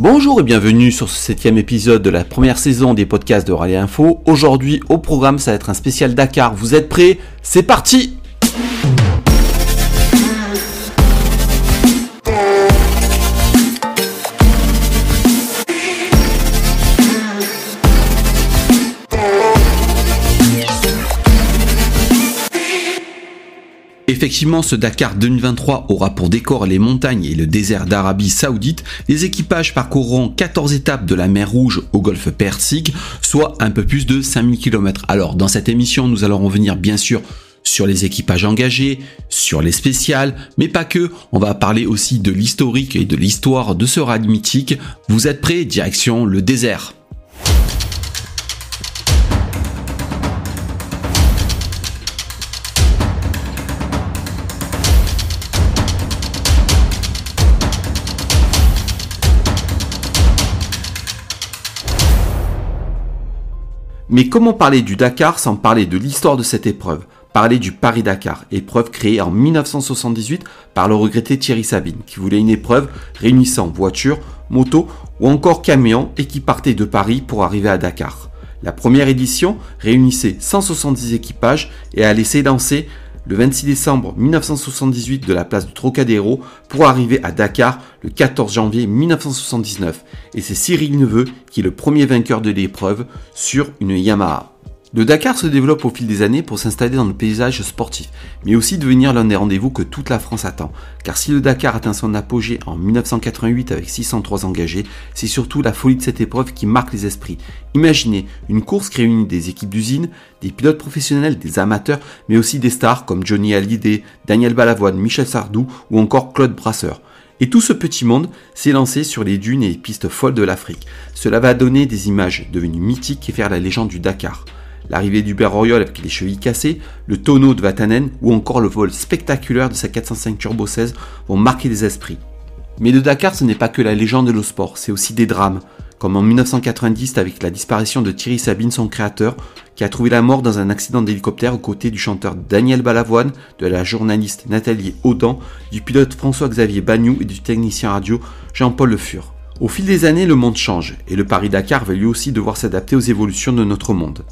Bonjour et bienvenue sur ce septième épisode de la première saison des podcasts de Rallye Info. Aujourd'hui au programme ça va être un spécial Dakar. Vous êtes prêts? C'est parti Effectivement, ce Dakar 2023 aura pour décor les montagnes et le désert d'Arabie Saoudite. Les équipages parcourront 14 étapes de la mer Rouge au golfe Persique, soit un peu plus de 5000 km. Alors, dans cette émission, nous allons revenir bien sûr sur les équipages engagés, sur les spéciales, mais pas que, on va parler aussi de l'historique et de l'histoire de ce rallye mythique. Vous êtes prêts? Direction le désert. Mais comment parler du Dakar sans parler de l'histoire de cette épreuve? Parler du Paris-Dakar, épreuve créée en 1978 par le regretté Thierry Sabine, qui voulait une épreuve réunissant voitures, motos ou encore camions et qui partait de Paris pour arriver à Dakar. La première édition réunissait 170 équipages et a laissé lancer le 26 décembre 1978 de la place du Trocadéro pour arriver à Dakar le 14 janvier 1979. Et c'est Cyril Neveu qui est le premier vainqueur de l'épreuve sur une Yamaha. Le Dakar se développe au fil des années pour s'installer dans le paysage sportif, mais aussi devenir l'un des rendez-vous que toute la France attend. Car si le Dakar atteint son apogée en 1988 avec 603 engagés, c'est surtout la folie de cette épreuve qui marque les esprits. Imaginez une course qui réunit des équipes d'usine, des pilotes professionnels, des amateurs, mais aussi des stars comme Johnny Hallyday, Daniel Balavoine, Michel Sardou ou encore Claude Brasseur. Et tout ce petit monde s'est lancé sur les dunes et les pistes folles de l'Afrique. Cela va donner des images devenues mythiques et faire la légende du Dakar l'arrivée d'Hubert Royol avec les chevilles cassées, le tonneau de Vatanen ou encore le vol spectaculaire de sa 405 Turbo 16 vont marquer les esprits. Mais le Dakar, ce n'est pas que la légende de l'eau-sport, c'est aussi des drames, comme en 1990 avec la disparition de Thierry Sabine, son créateur, qui a trouvé la mort dans un accident d'hélicoptère aux côtés du chanteur Daniel Balavoine, de la journaliste Nathalie Audan, du pilote François-Xavier Bagnou et du technicien radio Jean-Paul Le Fur. Au fil des années, le monde change, et le Paris-Dakar va lui aussi devoir s'adapter aux évolutions de notre monde.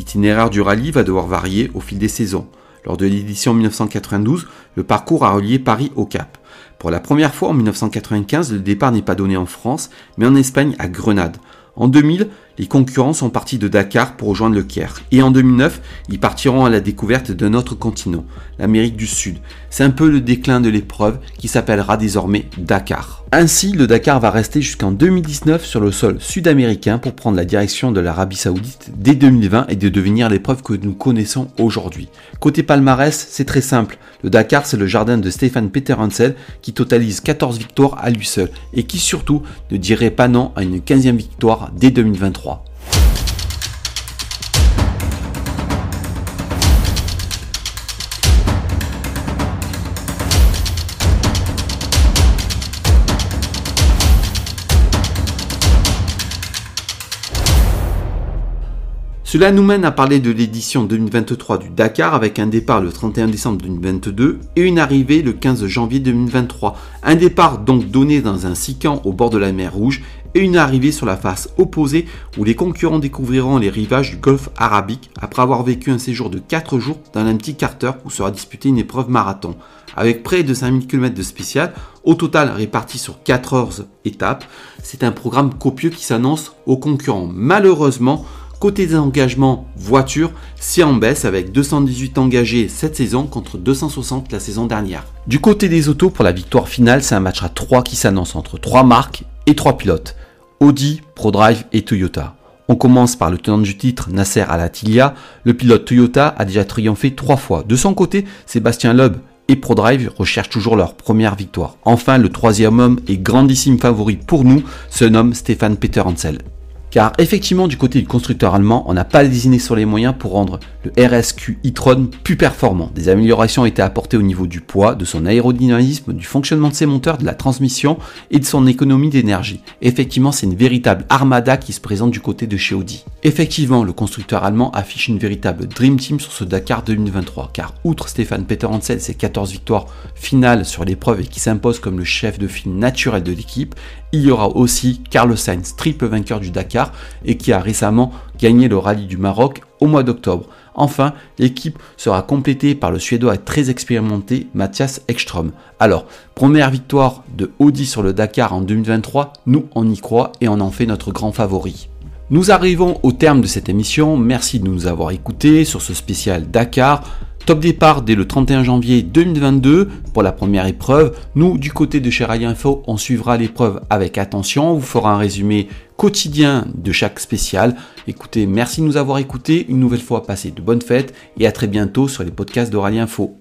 L'itinéraire du rallye va devoir varier au fil des saisons. Lors de l'édition 1992, le parcours a relié Paris au Cap. Pour la première fois en 1995, le départ n'est pas donné en France, mais en Espagne à Grenade. En 2000, les concurrents sont partis de Dakar pour rejoindre le Caire. Et en 2009, ils partiront à la découverte d'un autre continent, l'Amérique du Sud. C'est un peu le déclin de l'épreuve qui s'appellera désormais Dakar. Ainsi, le Dakar va rester jusqu'en 2019 sur le sol sud-américain pour prendre la direction de l'Arabie Saoudite dès 2020 et de devenir l'épreuve que nous connaissons aujourd'hui. Côté palmarès, c'est très simple. Le Dakar, c'est le jardin de Stéphane Peter Hansel qui totalise 14 victoires à lui seul et qui surtout ne dirait pas non à une 15e victoire dès 2023. Cela nous mène à parler de l'édition 2023 du Dakar avec un départ le 31 décembre 2022 et une arrivée le 15 janvier 2023. Un départ donc donné dans un six-camp au bord de la mer Rouge et une arrivée sur la face opposée où les concurrents découvriront les rivages du golfe arabique après avoir vécu un séjour de 4 jours dans un petit carter où sera disputée une épreuve marathon. Avec près de 5000 km de spécial, au total répartis sur 14 étapes, c'est un programme copieux qui s'annonce aux concurrents. Malheureusement, Côté des engagements voiture, c'est en baisse avec 218 engagés cette saison contre 260 la saison dernière. Du côté des autos, pour la victoire finale, c'est un match à 3 qui s'annonce entre 3 marques et 3 pilotes. Audi, ProDrive et Toyota. On commence par le tenant du titre, Nasser Al-Attiyah. Le pilote Toyota a déjà triomphé 3 fois. De son côté, Sébastien Loeb et ProDrive recherchent toujours leur première victoire. Enfin, le troisième homme et grandissime favori pour nous se nomme Stéphane Peter Hansel. Car effectivement, du côté du constructeur allemand, on n'a pas désigné sur les moyens pour rendre le RSQ e-tron plus performant. Des améliorations ont été apportées au niveau du poids, de son aérodynamisme, du fonctionnement de ses moteurs, de la transmission et de son économie d'énergie. Effectivement, c'est une véritable armada qui se présente du côté de chez Audi. Effectivement, le constructeur allemand affiche une véritable Dream Team sur ce Dakar 2023, car outre Stéphane Peter Hansel, ses 14 victoires finales sur l'épreuve et qui s'impose comme le chef de file naturel de l'équipe, il y aura aussi Carlos Sainz, triple vainqueur du Dakar et qui a récemment gagné le rallye du Maroc au mois d'octobre. Enfin, l'équipe sera complétée par le Suédois très expérimenté Mathias Ekström. Alors, première victoire de Audi sur le Dakar en 2023, nous on y croit et on en fait notre grand favori. Nous arrivons au terme de cette émission, merci de nous avoir écoutés sur ce spécial Dakar. Top départ dès le 31 janvier 2022 pour la première épreuve. Nous, du côté de chez Info, on suivra l'épreuve avec attention. On vous fera un résumé quotidien de chaque spécial. Écoutez, merci de nous avoir écoutés. Une nouvelle fois, passez de bonnes fêtes et à très bientôt sur les podcasts d'Oralie Info.